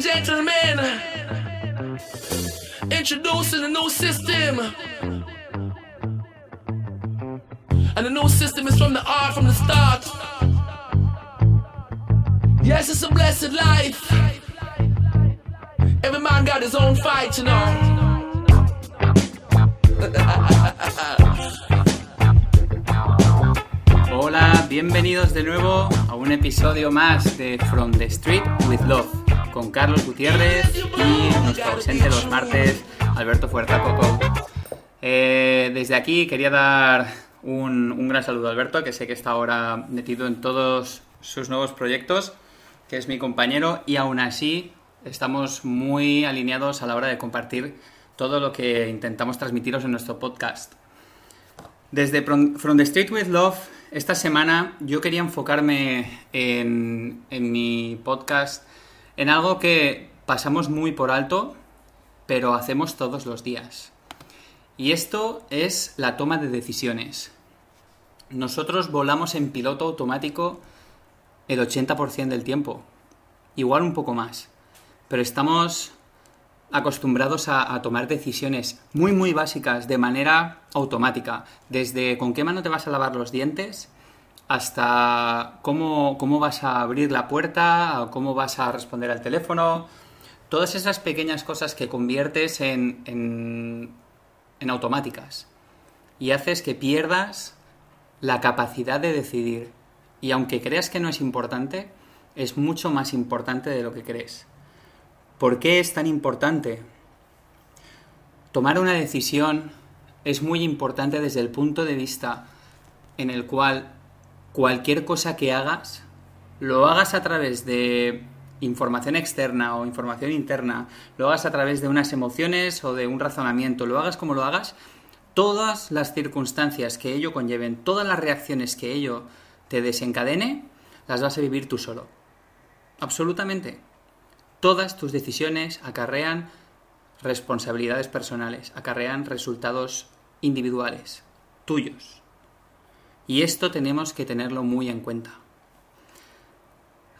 gentlemen, introducing a new system. And the new system is from the art from the start. Yes, it's a blessed life. Every man got his own fight, you know. Hola, bienvenidos de nuevo a un episodio más de From the Street with Love Carlos Gutiérrez y nuestro ausente los martes, Alberto Fuerza Coco. Eh, desde aquí quería dar un, gran saludo a Alberto, que sé que está ahora metido en todos sus nuevos proyectos, que es mi compañero y aún así estamos muy alineados a la hora de compartir todo lo que intentamos transmitiros en nuestro podcast. Desde From From the Street with Love, esta semana yo quería enfocarme en, en mi podcast en algo que pasamos muy por alto, pero hacemos todos los días. Y esto es la toma de decisiones. Nosotros volamos en piloto automático el 80% del tiempo, igual un poco más, pero estamos acostumbrados a, a tomar decisiones muy muy básicas de manera automática, desde con qué mano te vas a lavar los dientes hasta cómo, cómo vas a abrir la puerta, o cómo vas a responder al teléfono, todas esas pequeñas cosas que conviertes en, en, en automáticas y haces que pierdas la capacidad de decidir. Y aunque creas que no es importante, es mucho más importante de lo que crees. ¿Por qué es tan importante? Tomar una decisión es muy importante desde el punto de vista en el cual cualquier cosa que hagas, lo hagas a través de información externa o información interna, lo hagas a través de unas emociones o de un razonamiento, lo hagas como lo hagas, todas las circunstancias que ello conlleven, todas las reacciones que ello te desencadene, las vas a vivir tú solo. Absolutamente. Todas tus decisiones acarrean responsabilidades personales, acarrean resultados individuales, tuyos. Y esto tenemos que tenerlo muy en cuenta.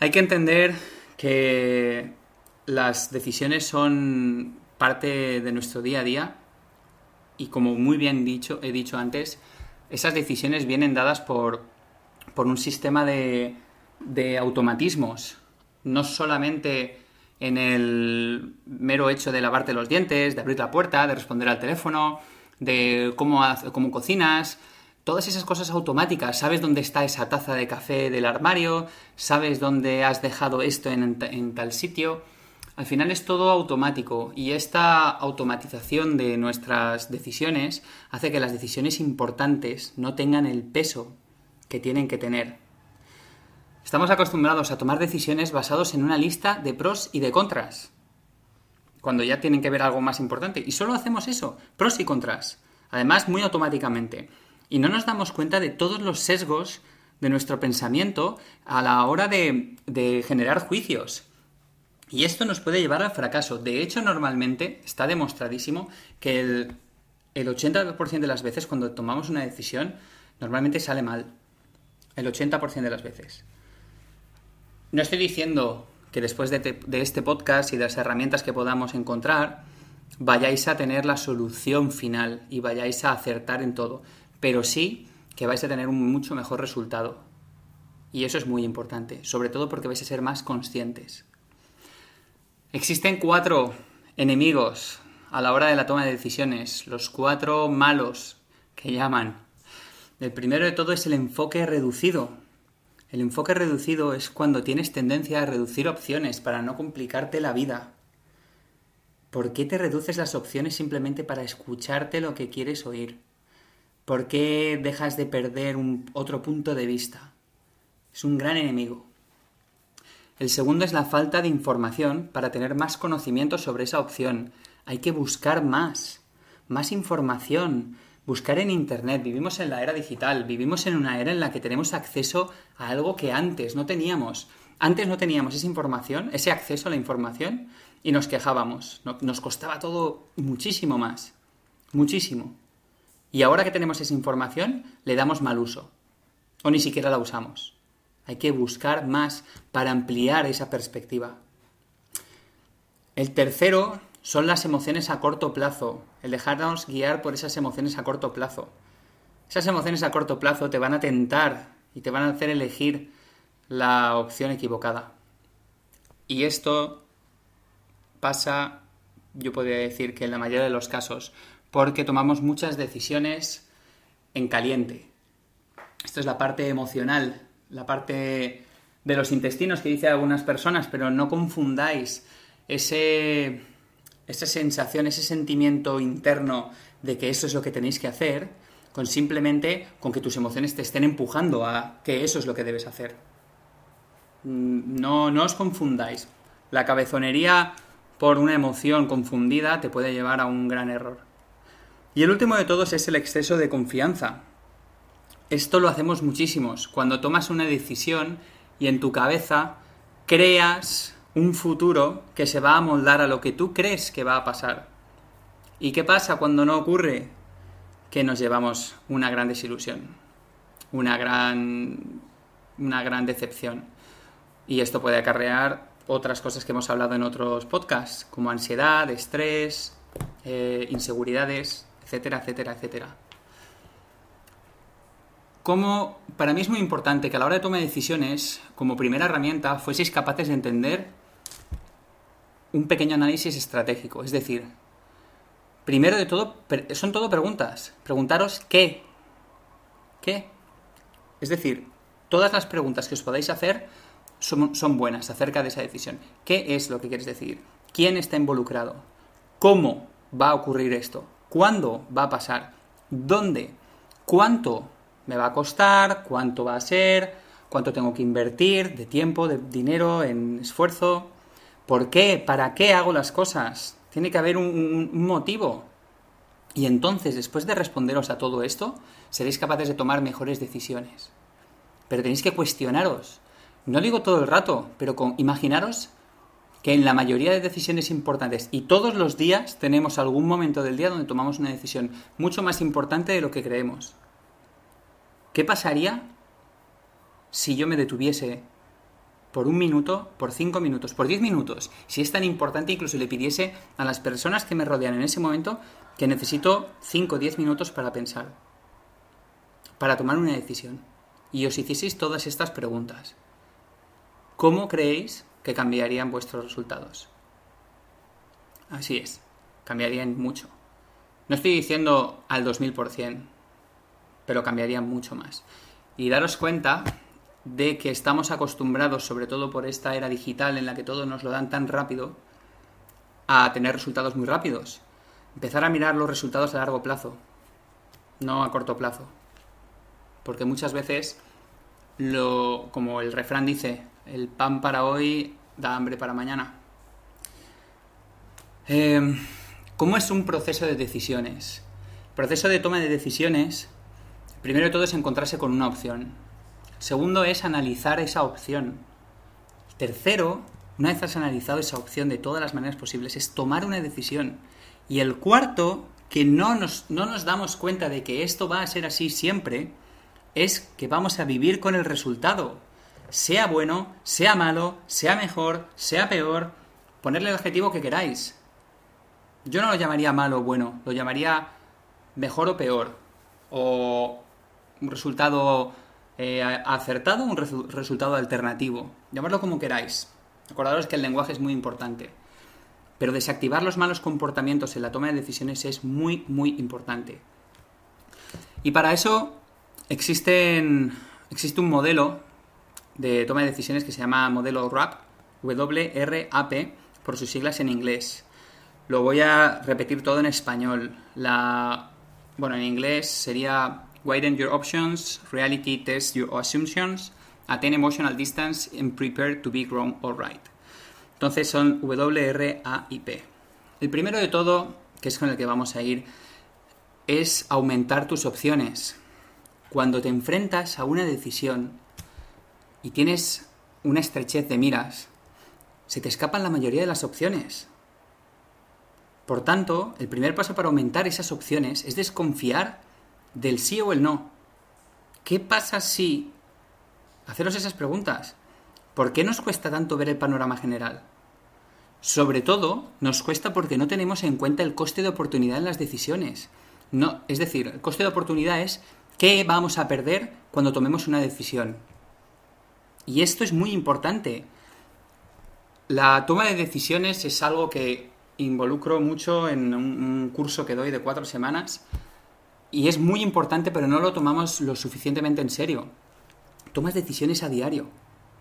Hay que entender que las decisiones son parte de nuestro día a día y como muy bien dicho, he dicho antes, esas decisiones vienen dadas por, por un sistema de, de automatismos, no solamente en el mero hecho de lavarte los dientes, de abrir la puerta, de responder al teléfono, de cómo, cómo cocinas, todas esas cosas automáticas. Sabes dónde está esa taza de café del armario, sabes dónde has dejado esto en, tal sitio. Al final es todo automático y esta automatización de nuestras decisiones hace que las decisiones importantes no tengan el peso que tienen que tener. Estamos acostumbrados a tomar decisiones basados en una lista de pros y de contras, cuando ya tienen que ver algo más importante. Y solo hacemos eso, pros y contras, además muy automáticamente. Y no nos damos cuenta de todos los sesgos de nuestro pensamiento a la hora de, de generar juicios. Y esto nos puede llevar al fracaso. De hecho, normalmente está demostradísimo que el, el 80% de las veces cuando tomamos una decisión, normalmente sale mal. El 80% de las veces. No estoy diciendo que después de, te, de, este podcast y de las herramientas que podamos encontrar, vayáis a tener la solución final y vayáis a acertar en todo, pero sí que vais a tener un mucho mejor resultado. Y eso es muy importante, sobre todo porque vais a ser más conscientes. Existen cuatro enemigos a la hora de la toma de decisiones, los cuatro malos que llaman. El primero de todo es el enfoque reducido, el enfoque reducido es cuando tienes tendencia a reducir opciones para no complicarte la vida. ¿Por qué te reduces las opciones simplemente para escucharte lo que quieres oír? ¿Por qué dejas de perder un otro punto de vista? Es un gran enemigo. El segundo es la falta de información para tener más conocimiento sobre esa opción. Hay que buscar más, más información, buscar en Internet, vivimos en la era digital, vivimos en una era en la que tenemos acceso a algo que antes no teníamos. Antes no teníamos esa información, ese acceso a la información, y nos quejábamos. Nos costaba todo muchísimo más. Muchísimo. Y ahora que tenemos esa información, le damos mal uso. O ni siquiera la usamos. Hay que buscar más para ampliar esa perspectiva. El tercero son las emociones a corto plazo, el dejarnos guiar por esas emociones a corto plazo. Esas emociones a corto plazo te van a tentar y te van a hacer elegir la opción equivocada. Y esto pasa, yo podría decir que en la mayoría de los casos, porque tomamos muchas decisiones en caliente. Esto es la parte emocional, la parte de los intestinos que dice algunas personas, pero no confundáis ese, esa sensación, ese sentimiento interno de que eso es lo que tenéis que hacer, con simplemente con que tus emociones te estén empujando a que eso es lo que debes hacer. Mm, no, no os confundáis. La cabezonería por una emoción confundida te puede llevar a un gran error. Y el último de todos es el exceso de confianza. Esto lo hacemos muchísimos. Cuando tomas una decisión y en tu cabeza creas un futuro que se va a moldar a lo que tú crees que va a pasar. ¿Y qué pasa cuando no ocurre? Que nos llevamos una gran desilusión, una gran, una gran decepción. Y esto puede acarrear otras cosas que hemos hablado en otros podcasts, como ansiedad, estrés, eh, inseguridades, etcétera, etcétera, etcétera. Como para mí es muy importante que a la hora de tomar decisiones, como primera herramienta, fueseis capaces de entender un pequeño análisis estratégico. Es decir, primero de todo, son todo preguntas. Preguntaros qué. ¿Qué? Es decir, todas las preguntas que os podáis hacer son, son, buenas acerca de esa decisión. ¿Qué es lo que quieres decir? ¿Quién está involucrado? ¿Cómo va a ocurrir esto? ¿Cuándo va a pasar? ¿Dónde? ¿Cuánto me va a costar? ¿Cuánto va a ser? ¿Cuánto tengo que invertir de tiempo, de dinero, en esfuerzo? ¿Por qué? ¿Para qué hago las cosas? Tiene que haber un, motivo. Y entonces, después de responderos a todo esto, seréis capaces de tomar mejores decisiones. Pero tenéis que cuestionaros no digo todo el rato, pero con, imaginaros que en la mayoría de decisiones importantes y todos los días tenemos algún momento del día donde tomamos una decisión mucho más importante de lo que creemos. ¿Qué pasaría si yo me detuviese por un minuto, por cinco minutos, por diez minutos? Si es tan importante, incluso le pidiese a las personas que me rodean en ese momento que necesito cinco o diez minutos para pensar, para tomar una decisión. Y os hicieseis todas estas preguntas. ¿Cómo creéis que cambiarían vuestros resultados? Así es, cambiarían mucho. No estoy diciendo al 2000%, pero cambiarían mucho más. Y daros cuenta de que estamos acostumbrados, sobre todo por esta era digital en la que todo nos lo dan tan rápido, a tener resultados muy rápidos. Empezar a mirar los resultados a largo plazo, no a corto plazo. Porque muchas veces, lo, como el refrán dice, el pan para hoy da hambre para mañana. Em, ¿Cómo es un proceso de decisiones? El proceso de toma de decisiones, primero de todo es encontrarse con una opción. Segundo es analizar esa opción. Tercero, una vez has analizado esa opción de todas las maneras posibles, es tomar una decisión. Y el cuarto, que no nos, no nos damos cuenta de que esto va a ser así siempre, es que vamos a vivir con el resultado sea bueno, sea malo, sea mejor, sea peor, ponerle el adjetivo que queráis. Yo no lo llamaría malo o bueno, lo llamaría mejor o peor, o un resultado eh, acertado un resultado alternativo. Llamarlo como queráis. Acordaros que el lenguaje es muy importante. Pero desactivar los malos comportamientos en la toma de decisiones es muy, muy importante. Y para eso existe un modelo de toma de decisiones que se llama modelo RAP, WRAP, por sus siglas en inglés. Lo voy a repetir todo en español. La, bueno, en inglés sería Widen your options, reality test your assumptions, attain emotional distance and prepare to be wrong or right. Entonces son WRAIP. El primero de todo, que es con el que vamos a ir, es aumentar tus opciones. Cuando te enfrentas a una decisión, y tienes una estrechez de miras, se te escapan la mayoría de las opciones. Por tanto, el primer paso para aumentar esas opciones es desconfiar del sí o el no. ¿Qué pasa si... Haceros esas preguntas. ¿Por qué nos cuesta tanto ver el panorama general? Sobre todo, nos cuesta porque no tenemos en cuenta el coste de oportunidad en las decisiones. No, es decir, el coste de oportunidad es qué vamos a perder cuando tomemos una decisión. Y esto es muy importante. La toma de decisiones es algo que involucro mucho en un, curso que doy de cuatro semanas y es muy importante, pero no lo tomamos lo suficientemente en serio. Tomas decisiones a diario,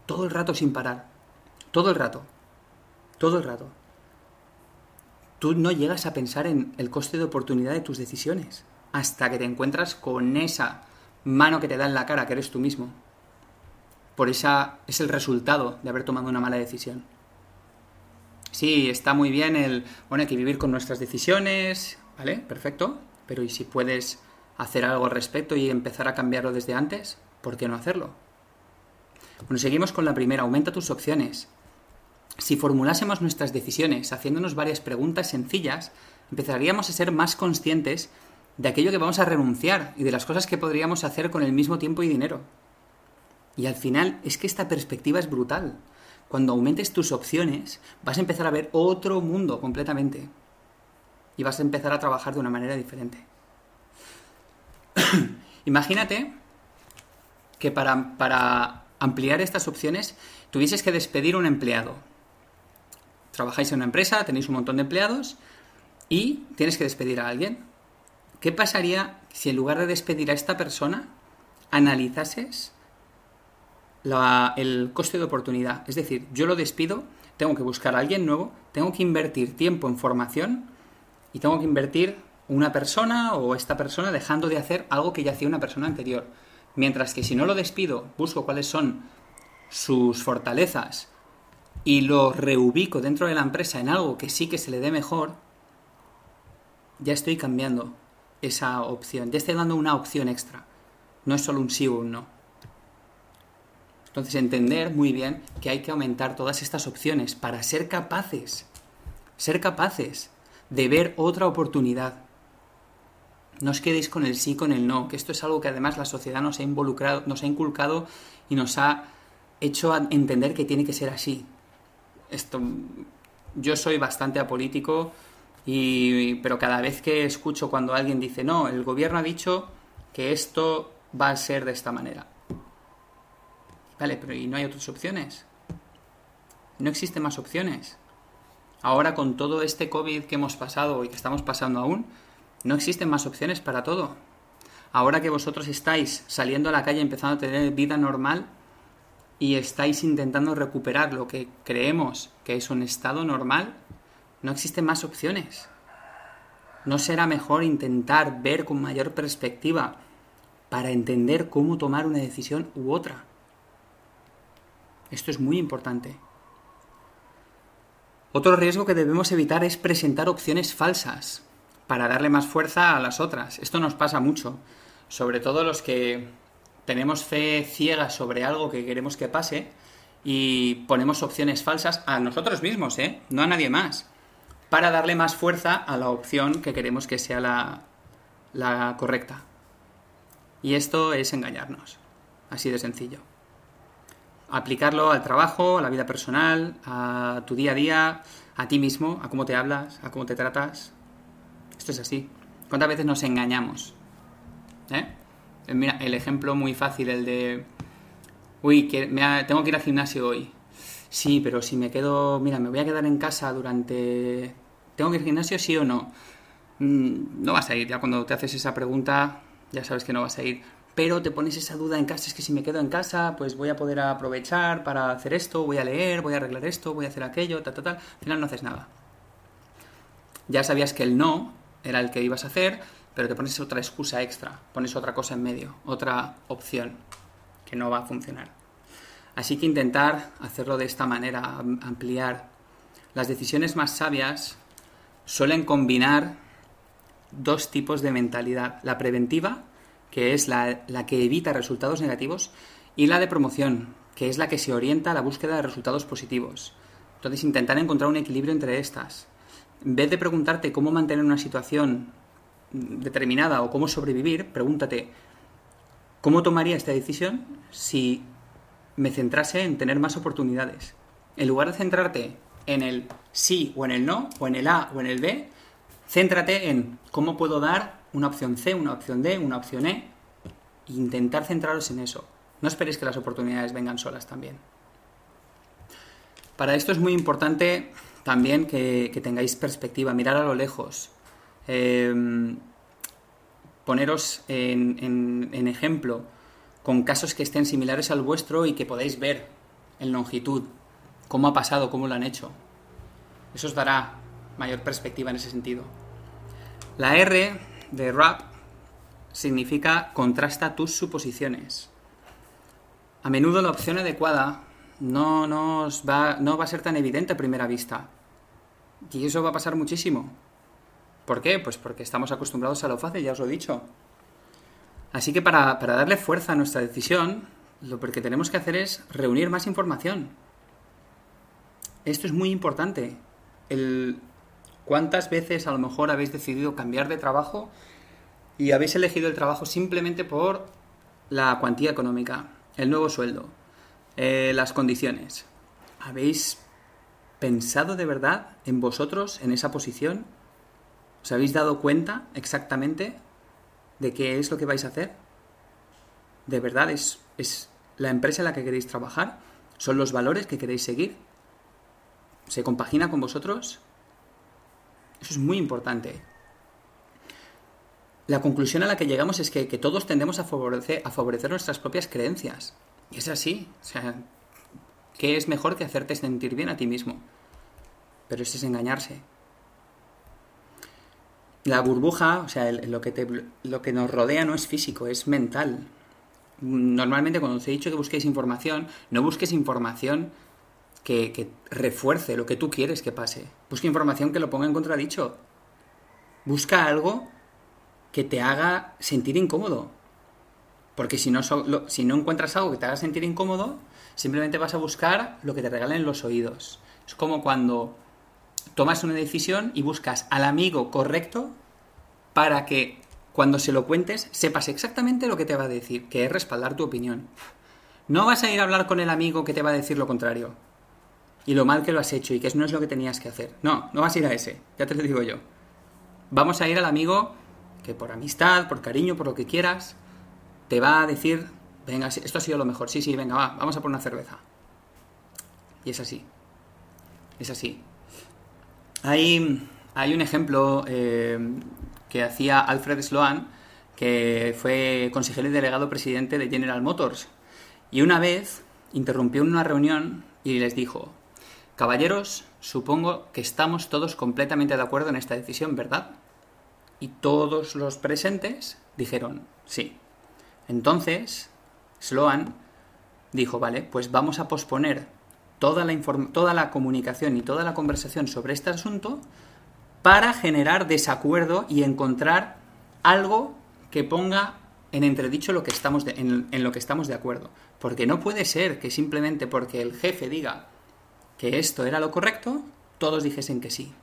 todo el rato sin parar, todo el rato, todo el rato. Tú no llegas a pensar en el coste de oportunidad de tus decisiones hasta que te encuentras con esa mano que te da en la cara, que eres tú mismo. Por esa es el resultado de haber tomado una mala decisión. Sí, está muy bien el, bueno, hay que vivir con nuestras decisiones, ¿vale? Perfecto. Pero ¿y si puedes hacer algo al respecto y empezar a cambiarlo desde antes? ¿Por qué no hacerlo? Bueno, seguimos con la primera, aumenta tus opciones. Si formulásemos nuestras decisiones haciéndonos varias preguntas sencillas, empezaríamos a ser más conscientes de aquello que vamos a renunciar y de las cosas que podríamos hacer con el mismo tiempo y dinero. Y al final es que esta perspectiva es brutal. Cuando aumentes tus opciones, vas a empezar a ver otro mundo completamente. Y vas a empezar a trabajar de una manera diferente. Imagínate que para, para ampliar estas opciones tuvieses que despedir un empleado. Trabajáis en una empresa, tenéis un montón de empleados y tienes que despedir a alguien. ¿Qué pasaría si en lugar de despedir a esta persona, analizases el coste de oportunidad. Es decir, yo lo despido, tengo que buscar a alguien nuevo, tengo que invertir tiempo en formación y tengo que invertir una persona o esta persona dejando de hacer algo que ya hacía una persona anterior. Mientras que si no lo despido, busco cuáles son sus fortalezas y lo reubico dentro de la empresa en algo que sí que se le dé mejor, ya estoy cambiando esa opción, ya estoy dando una opción extra. No es solo un sí o un no. Entonces, entender muy bien que hay que aumentar todas estas opciones para ser capaces, ser capaces de ver otra oportunidad. No os quedéis con el sí, con el no, que esto es algo que además la sociedad nos ha involucrado, nos ha inculcado y nos ha hecho entender que tiene que ser así. Esto, yo soy bastante apolítico, y, pero cada vez que escucho cuando alguien dice, no, el gobierno ha dicho que esto va a ser de esta manera. Vale, pero ¿y no hay otras opciones? No existen más opciones. Ahora con todo este COVID que hemos pasado y que estamos pasando aún, no existen más opciones para todo. Ahora que vosotros estáis saliendo a la calle empezando a tener vida normal y estáis intentando recuperar lo que creemos que es un estado normal, no existen más opciones. ¿No será mejor intentar ver con mayor perspectiva para entender cómo tomar una decisión u otra? Esto es muy importante. Otro riesgo que debemos evitar es presentar opciones falsas para darle más fuerza a las otras. Esto nos pasa mucho, sobre todo los que tenemos fe ciega sobre algo que queremos que pase y ponemos opciones falsas a nosotros mismos, ¿eh? no a nadie más, para darle más fuerza a la opción que queremos que sea la, la correcta. Y esto es engañarnos, así de sencillo aplicarlo al trabajo, a la vida personal, a tu día a día, a ti mismo, a cómo te hablas, a cómo te tratas. Esto es así. ¿Cuántas veces nos engañamos? ¿Eh? Mira, el ejemplo muy fácil, el de, uy, que tengo que ir al gimnasio hoy. Sí, pero si me quedo, mira, me voy a quedar en casa durante... ¿Tengo que ir al gimnasio sí o no? Mm, no vas a ir, ya cuando te haces esa pregunta ya sabes que no vas a ir pero te pones esa duda en casa, es que si me quedo en casa, pues voy a poder aprovechar para hacer esto, voy a leer, voy a arreglar esto, voy a hacer aquello, tal, tal, tal. Al final no haces nada. Ya sabías que el no era el que ibas a hacer, pero te pones otra excusa extra, pones otra cosa en medio, otra opción que no va a funcionar. Así que intentar hacerlo de esta manera, ampliar. Las decisiones más sabias suelen combinar dos tipos de mentalidad, la preventiva que es la, que evita resultados negativos, y la de promoción, que es la que se orienta a la búsqueda de resultados positivos. Entonces, intentar encontrar un equilibrio entre estas. En vez de preguntarte cómo mantener una situación determinada o cómo sobrevivir, pregúntate, ¿cómo tomaría esta decisión si me centrase en tener más oportunidades? En lugar de centrarte en el sí o en el no, o en el A o en el B. Céntrate en cómo puedo dar una opción C, una opción D, una opción E. Intentar centraros en eso. No esperéis que las oportunidades vengan solas también. Para esto es muy importante también que, tengáis perspectiva, mirar a lo lejos. Em, poneros en, en ejemplo con casos que estén similares al vuestro y que podáis ver en longitud cómo ha pasado, cómo lo han hecho. Eso os dará mayor perspectiva en ese sentido. La R de rap significa contrasta tus suposiciones. A menudo la opción adecuada no, nos va, no va a ser tan evidente a primera vista. Y eso va a pasar muchísimo. ¿Por qué? Pues porque estamos acostumbrados a lo fácil, ya os lo he dicho. Así que para, para darle fuerza a nuestra decisión, lo que tenemos que hacer es reunir más información. Esto es muy importante. El, ¿Cuántas veces a lo mejor habéis decidido cambiar de trabajo y habéis elegido el trabajo simplemente por la cuantía económica, el nuevo sueldo, eh, las condiciones? ¿Habéis pensado de verdad en vosotros, en esa posición? ¿Os habéis dado cuenta exactamente de qué es lo que vais a hacer? ¿De verdad es, es la empresa en la que queréis trabajar? ¿Son los valores que queréis seguir? ¿Se compagina con vosotros? Eso es muy importante. La conclusión a la que llegamos es que, todos tendemos a favorecer, a favorecer nuestras propias creencias. Y es así. O sea, ¿qué es mejor que hacerte sentir bien a ti mismo? Pero eso es engañarse. La burbuja, o sea, lo, que lo que nos rodea no es físico, es mental. Normalmente cuando os he dicho que busquéis información, no busques información que, refuerce lo que tú quieres que pase. Busca información que lo ponga en contradicho. Busca algo que te haga sentir incómodo. Porque si no, si no encuentras algo que te haga sentir incómodo, simplemente vas a buscar lo que te regalen los oídos. Es como cuando tomas una decisión y buscas al amigo correcto para que cuando se lo cuentes sepas exactamente lo que te va a decir, que es respaldar tu opinión. No vas a ir a hablar con el amigo que te va a decir lo contrario y lo mal que lo has hecho y que no es lo que tenías que hacer. No, no vas a ir a ese, ya te lo digo yo. Vamos a ir al amigo que por amistad, por cariño, por lo que quieras, te va a decir, venga, esto ha sido lo mejor, sí, sí, venga, va, vamos a por una cerveza. Y es así. Es así. Hay, hay un ejemplo eh, que hacía Alfred Sloan, que fue consejero y delegado presidente de General Motors. Y una vez interrumpió una reunión y les dijo, Caballeros, supongo que estamos todos completamente de acuerdo en esta decisión, ¿verdad? Y todos los presentes dijeron sí. Entonces, Sloan dijo, vale, pues vamos a posponer toda la, toda la comunicación y toda la conversación sobre este asunto para generar desacuerdo y encontrar algo que ponga en entredicho lo que estamos en lo que estamos de acuerdo. Porque no puede ser que simplemente porque el jefe diga que esto era lo correcto, todos dijesen que sí.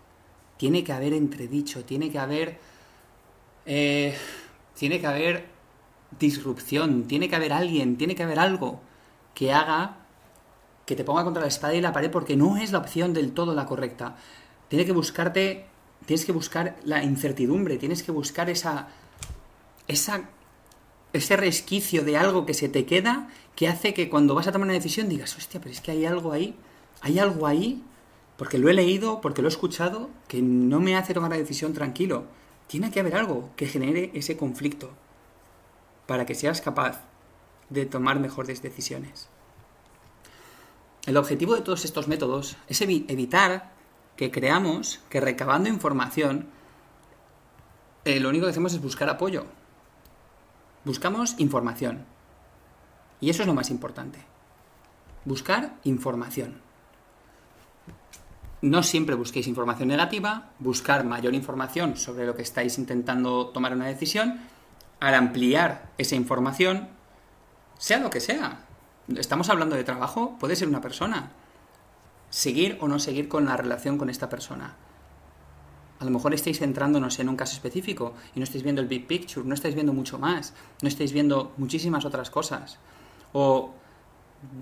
Tiene que haber entredicho, tiene que haber. Eh, tiene que haber disrupción, tiene que haber alguien, tiene que haber algo que haga que te ponga contra la espada y la pared porque no es la opción del todo la correcta. Tiene que buscarte, tienes que buscar la incertidumbre, tienes que buscar esa, esa, ese resquicio de algo que se te queda que hace que cuando vas a tomar una decisión digas, hostia, pero es que hay algo ahí hay algo ahí, porque lo he leído, porque lo he escuchado, que no me hace tomar la decisión tranquilo. Tiene que haber algo que genere ese conflicto para que seas capaz de tomar mejores decisiones. El objetivo de todos estos métodos es evitar que creamos que recabando información eh, lo único que hacemos es buscar apoyo. Buscamos información. Y eso es lo más importante. Buscar información. No siempre busquéis información negativa, buscar mayor información sobre lo que estáis intentando tomar una decisión, al ampliar esa información, sea lo que sea. Estamos hablando de trabajo, puede ser una persona. Seguir o no seguir con la relación con esta persona. A lo mejor estáis centrándonos en un caso específico y no estáis viendo el big picture, no estáis viendo mucho más, no estáis viendo muchísimas otras cosas. O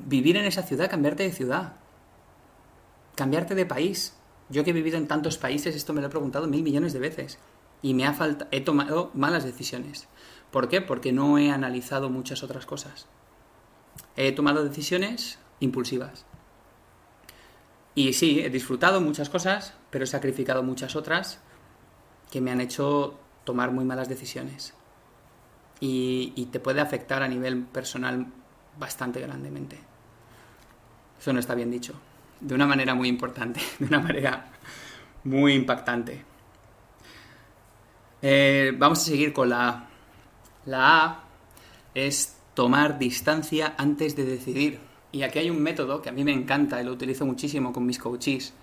vivir en esa ciudad, cambiarte de ciudad cambiarte de país. Yo que he vivido en tantos países, esto me lo he preguntado mil millones de veces. Y me ha falta, he tomado malas decisiones. ¿Por qué? Porque no he analizado muchas otras cosas. He tomado decisiones impulsivas. Y sí, he disfrutado muchas cosas, pero he sacrificado muchas otras que me han hecho tomar muy malas decisiones. Y, y te puede afectar a nivel personal bastante grandemente. Eso no está bien dicho. De una manera muy importante, de una manera muy impactante. Eh, vamos a seguir con la A. La A es tomar distancia antes de decidir. Y aquí hay un método que a mí me encanta y lo utilizo muchísimo con mis coaches,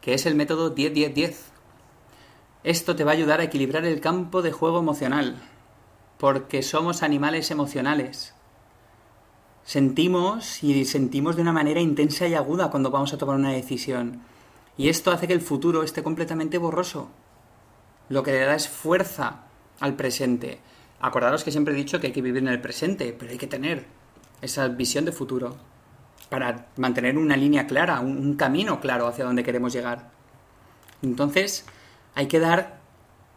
que es el método 10-10-10. Esto te va a ayudar a equilibrar el campo de juego emocional, porque somos animales emocionales. Sentimos y sentimos de una manera intensa y aguda cuando vamos a tomar una decisión. Y esto hace que el futuro esté completamente borroso. Lo que le da es fuerza al presente. Acordaros que siempre he dicho que hay que vivir en el presente, pero hay que tener esa visión de futuro para mantener una línea clara, un, camino claro hacia donde queremos llegar. Entonces, hay que dar,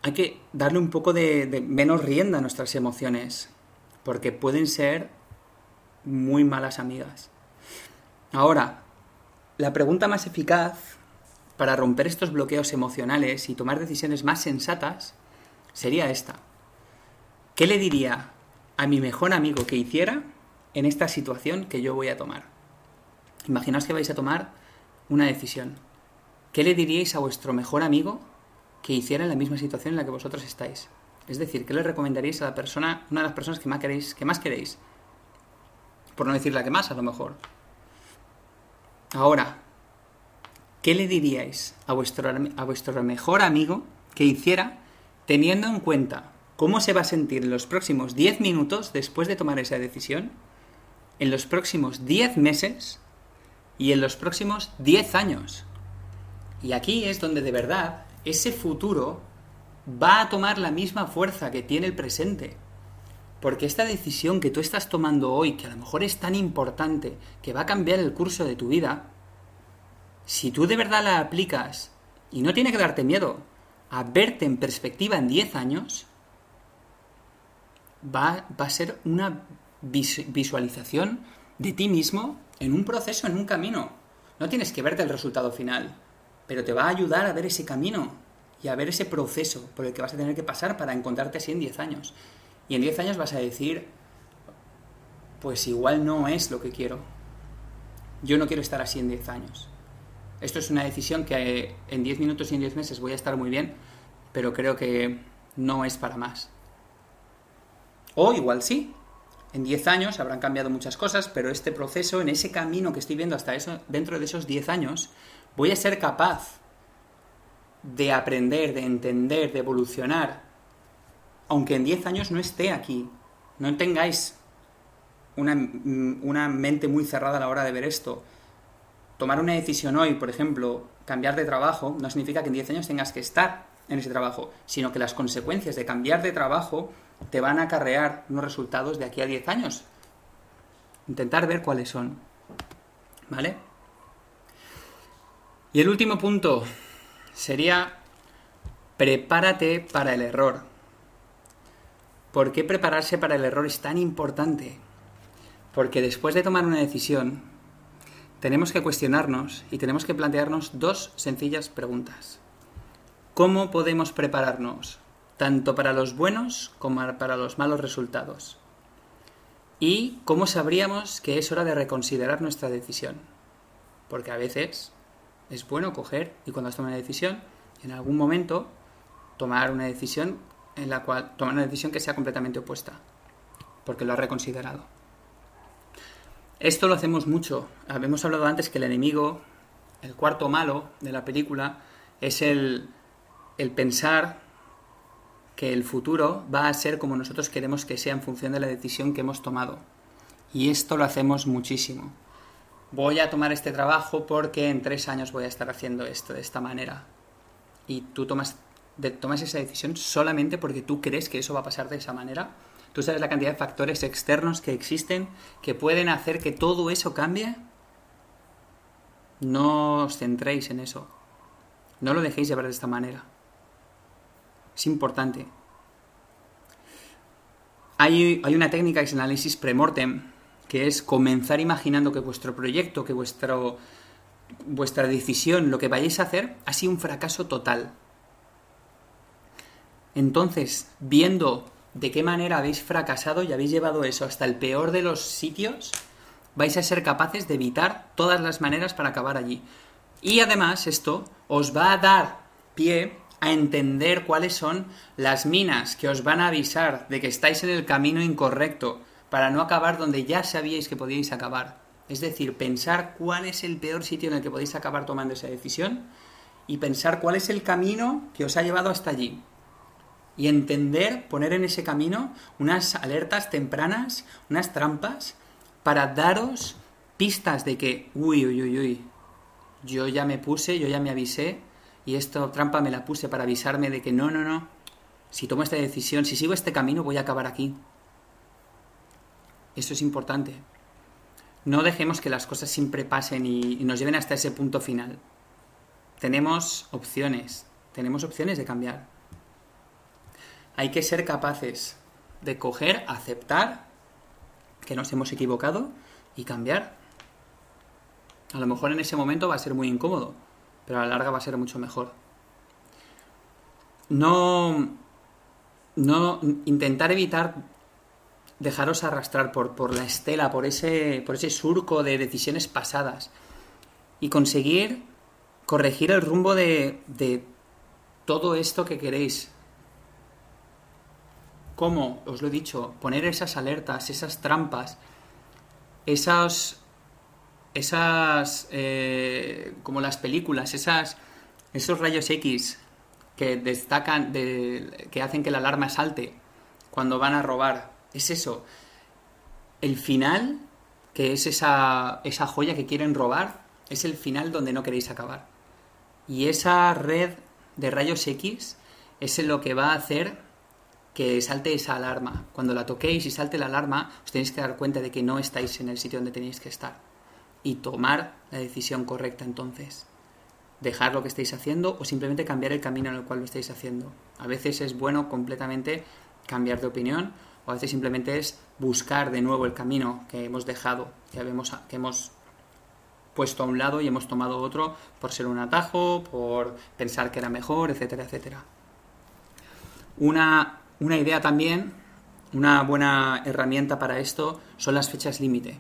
hay que darle un poco de, de menos rienda a nuestras emociones, porque pueden ser muy malas amigas. Ahora, la pregunta más eficaz para romper estos bloqueos emocionales y tomar decisiones más sensatas sería esta. ¿Qué le diría a mi mejor amigo que hiciera en esta situación que yo voy a tomar? Imaginaos que vais a tomar una decisión. ¿Qué le diríais a vuestro mejor amigo que hiciera en la misma situación en la que vosotros estáis? Es decir, ¿qué le recomendaríais a la persona, una de las personas que más queréis, que más queréis? Por no decir la que más, a lo mejor. Ahora, ¿qué le diríais a vuestro, a vuestro mejor amigo que hiciera teniendo en cuenta cómo se va a sentir en los próximos 10 minutos después de tomar esa decisión, en los próximos 10 meses y en los próximos 10 años. Y aquí es donde de verdad ese futuro va a tomar la misma fuerza que tiene el presente. Porque esta decisión que tú estás tomando hoy, que a lo mejor es tan importante, que va a cambiar el curso de tu vida, si tú de verdad la aplicas, y no tiene que darte miedo, a verte en perspectiva en 10 años, va, a ser una visualización de ti mismo en un proceso, en un camino. No tienes que verte el resultado final, pero te va a ayudar a ver ese camino y a ver ese proceso por el que vas a tener que pasar para encontrarte así en 10 años. Y en 10 años vas a decir, pues igual no es lo que quiero. Yo no quiero estar así en 10 años. Esto es una decisión que en 10 minutos y en 10 meses voy a estar muy bien, pero creo que no es para más. O igual sí. En 10 años habrán cambiado muchas cosas, pero este proceso, en ese camino que estoy viendo hasta eso, dentro de esos 10 años, voy a ser capaz de aprender, de entender, de evolucionar, aunque en 10 años no esté aquí. No tengáis una, una, mente muy cerrada a la hora de ver esto. Tomar una decisión hoy, por ejemplo, cambiar de trabajo, no significa que en 10 años tengas que estar en ese trabajo, sino que las consecuencias de cambiar de trabajo te van a acarrear unos resultados de aquí a 10 años. Intentar ver cuáles son. ¿Vale? Y el último punto sería prepárate para el error. ¿Por qué prepararse para el error es tan importante? Porque después de tomar una decisión, tenemos que cuestionarnos y tenemos que plantearnos dos sencillas preguntas. ¿Cómo podemos prepararnos tanto para los buenos como para los malos resultados. ¿Y cómo sabríamos que es hora de reconsiderar nuestra decisión? Porque a veces es bueno coger y cuando has tomado una decisión, en algún momento tomar una decisión en la cual tomar una decisión que sea completamente opuesta, porque lo has reconsiderado. Esto lo hacemos mucho. Habíamos hablado antes que el enemigo, el cuarto malo de la película, es el, el pensar que el futuro va a ser como nosotros queremos que sea en función de la decisión que hemos tomado. Y esto lo hacemos muchísimo. Voy a tomar este trabajo porque en tres años voy a estar haciendo esto de esta manera. Y tú tomas, tomas esa decisión solamente porque tú crees que eso va a pasar de esa manera. ¿Tú sabes la cantidad de factores externos que existen que pueden hacer que todo eso cambie? No os centréis en eso. No lo dejéis llevar de esta manera. Es importante. Hay, hay una técnica que es el análisis premortem, que es comenzar imaginando que vuestro proyecto, que vuestro, vuestra decisión, lo que vayáis a hacer, ha sido un fracaso total. Entonces, viendo de qué manera habéis fracasado y habéis llevado eso hasta el peor de los sitios, vais a ser capaces de evitar todas las maneras para acabar allí. Y además esto os va a dar pie a entender cuáles son las minas que os van a avisar de que estáis en el camino incorrecto para no acabar donde ya sabíais que podíais acabar. Es decir, pensar cuál es el peor sitio en el que podéis acabar tomando esa decisión y pensar cuál es el camino que os ha llevado hasta allí. Y entender, poner en ese camino unas alertas tempranas, unas trampas, para daros pistas de que, uy, uy, uy, uy, yo ya me puse, yo ya me avisé, y esta trampa me la puse para avisarme de que no, no, no, si tomo esta decisión, si sigo este camino, voy a acabar aquí. Eso es importante. No dejemos que las cosas siempre pasen y, nos lleven hasta ese punto final. Tenemos opciones, tenemos opciones de cambiar. Hay que ser capaces de coger, aceptar que nos hemos equivocado y cambiar. A lo mejor en ese momento va a ser muy incómodo, pero a la larga va a ser mucho mejor. No, no intentar evitar dejaros arrastrar por, la estela, por ese, por ese surco de decisiones pasadas y conseguir corregir el rumbo de, de todo esto que queréis. ¿Cómo? Os lo he dicho, poner esas alertas, esas trampas, esas, esas, eh, como las películas, esas, esos rayos X que destacan, de, que hacen que la alarma salte cuando van a robar es eso. El final, que es esa, esa joya que quieren robar, es el final donde no queréis acabar. Y esa red de rayos X es lo que va a hacer que salte esa alarma. Cuando la toquéis y salte la alarma, os tenéis que dar cuenta de que no estáis en el sitio donde tenéis que estar. Y tomar la decisión correcta entonces. Dejar lo que estáis haciendo o simplemente cambiar el camino en el cual lo estáis haciendo. A veces es bueno completamente cambiar de opinión o a veces simplemente es buscar de nuevo el camino que hemos dejado, que, que hemos puesto a un lado y hemos tomado otro por ser un atajo, por pensar que era mejor, etcétera, etcétera. Una, una idea también, una buena herramienta para esto son las fechas límite.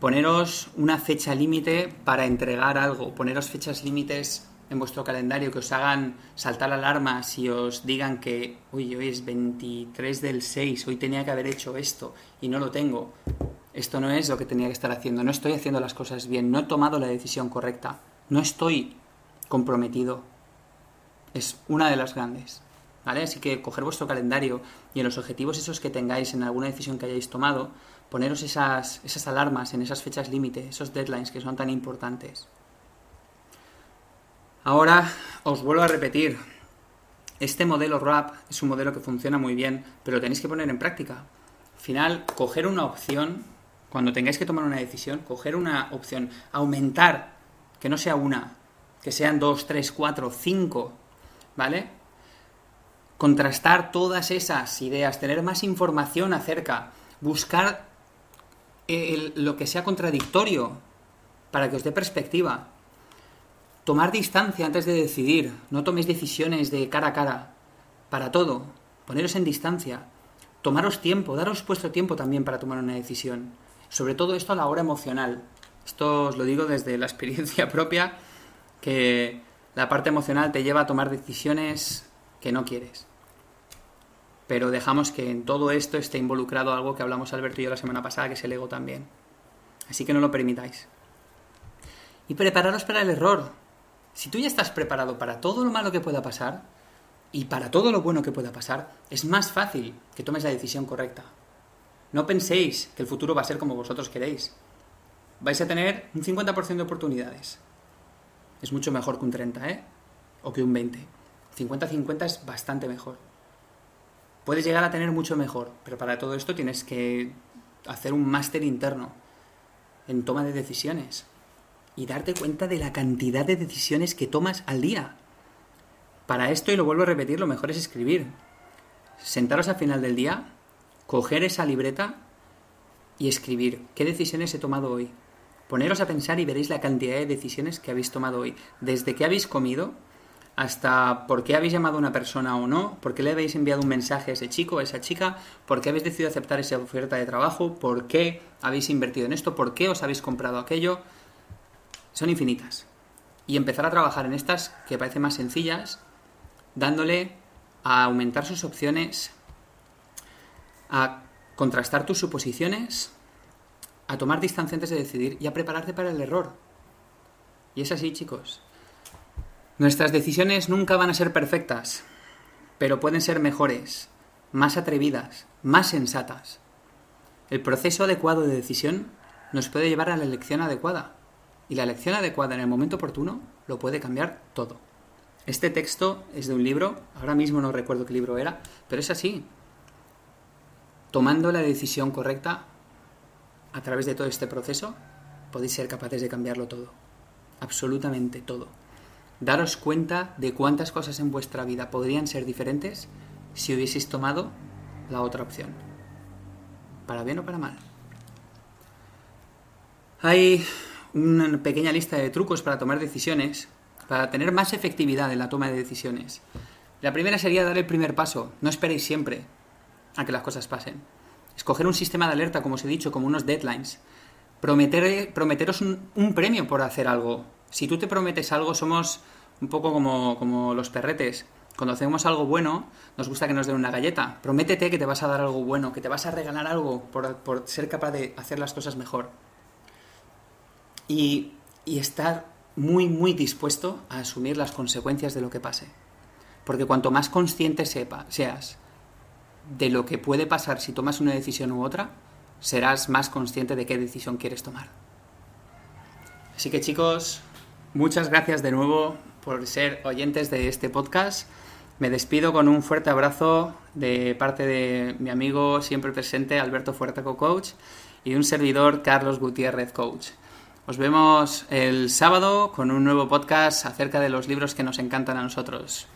Poneros una fecha límite para entregar algo, poneros fechas límites en vuestro calendario que os hagan saltar alarmas y os digan que, uy, hoy es 23 del 6, hoy tenía que haber hecho esto y no lo tengo. Esto no es lo que tenía que estar haciendo, no estoy haciendo las cosas bien, no he tomado la decisión correcta, no estoy comprometido. Es una de las grandes. ¿Vale? Así que coger vuestro calendario y en los objetivos esos que tengáis en alguna decisión que hayáis tomado, poneros esas, esas alarmas en esas fechas límite, esos deadlines que son tan importantes. Ahora os vuelvo a repetir, este modelo RAP es un modelo que funciona muy bien, pero lo tenéis que poner en práctica. Al final, coger una opción, cuando tengáis que tomar una decisión, coger una opción, aumentar, que no sea una, que sean dos, tres, cuatro, cinco, ¿vale? Contrastar todas esas ideas, tener más información acerca, buscar lo que sea contradictorio para que os dé perspectiva. Tomar distancia antes de decidir, no toméis decisiones de cara a cara, para todo, poneros en distancia, tomaros tiempo, daros vuestro tiempo también para tomar una decisión, sobre todo esto a la hora emocional. Esto os lo digo desde la experiencia propia, que la parte emocional te lleva a tomar decisiones que no quieres. Pero dejamos que en todo esto esté involucrado algo que hablamos Alberto y yo la semana pasada, que es el ego también. Así que no lo permitáis. Y prepararos para el error. Si tú ya estás preparado para todo lo malo que pueda pasar y para todo lo bueno que pueda pasar, es más fácil que tomes la decisión correcta. No penséis que el futuro va a ser como vosotros queréis. Vais a tener un 50% de oportunidades. Es mucho mejor que un 30, ¿eh? O que un 20. 50-50 es bastante mejor. Puedes llegar a tener mucho mejor, pero para todo esto tienes que hacer un máster interno en toma de decisiones y darte cuenta de la cantidad de decisiones que tomas al día. Para esto, y lo vuelvo a repetir, lo mejor es escribir. Sentaros al final del día, coger esa libreta y escribir qué decisiones he tomado hoy. Poneros a pensar y veréis la cantidad de decisiones que habéis tomado hoy. Desde qué habéis comido hasta por qué habéis llamado a una persona o no, por qué le habéis enviado un mensaje a ese chico o a esa chica, por qué habéis decidido aceptar esa oferta de trabajo, por qué habéis invertido en esto, por qué os habéis comprado aquello. Son infinitas. Y empezar a trabajar en estas que parecen más sencillas, dándole a aumentar sus opciones, a contrastar tus suposiciones, a tomar distancia antes de decidir y a prepararte para el error. Y es así, chicos. Nuestras decisiones nunca van a ser perfectas, pero pueden ser mejores, más atrevidas, más sensatas. El proceso adecuado de decisión nos puede llevar a la elección adecuada, y la elección adecuada en el momento oportuno lo puede cambiar todo. Este texto es de un libro, ahora mismo no recuerdo qué libro era, pero es así. Tomando la decisión correcta a través de todo este proceso, podéis ser capaces de cambiarlo todo. Absolutamente todo. Daros cuenta de cuántas cosas en vuestra vida podrían ser diferentes si hubieseis tomado la otra opción. Para bien o para mal. Hay una pequeña lista de trucos para tomar decisiones, para tener más efectividad en la toma de decisiones. La primera sería dar el primer paso. No esperéis siempre a que las cosas pasen escoger un sistema de alerta, como os he dicho, como unos deadlines, prometer, prometeros un, premio por hacer algo. Si tú te prometes algo, somos un poco como, como los perretes. Cuando hacemos algo bueno, nos gusta que nos den una galleta. Prométete que te vas a dar algo bueno, que te vas a regalar algo por, por ser capaz de hacer las cosas mejor. Y, y estar muy, muy dispuesto a asumir las consecuencias de lo que pase. Porque cuanto más consciente sepa, seas de lo que puede pasar si tomas una decisión u otra, serás más consciente de qué decisión quieres tomar. Así que chicos, muchas gracias de nuevo por ser oyentes de este podcast. Me despido con un fuerte abrazo de parte de mi amigo siempre presente Alberto Fuertaco Coach y un servidor Carlos Gutiérrez Coach. Os vemos el sábado con un nuevo podcast acerca de los libros que nos encantan a nosotros.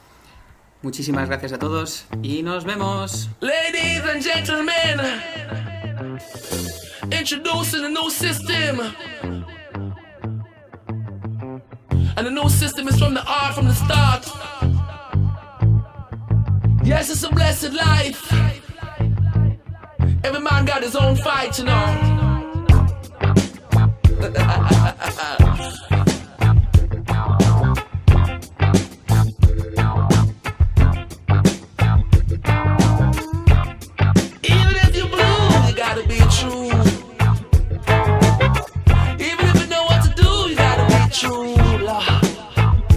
Muchísimas gracias a todos y nos vemos. Ladies and gentlemen, introducing a new system. And the new system is from the art from the start. Yes, it's a blessed life. Every man got his own fight, you know.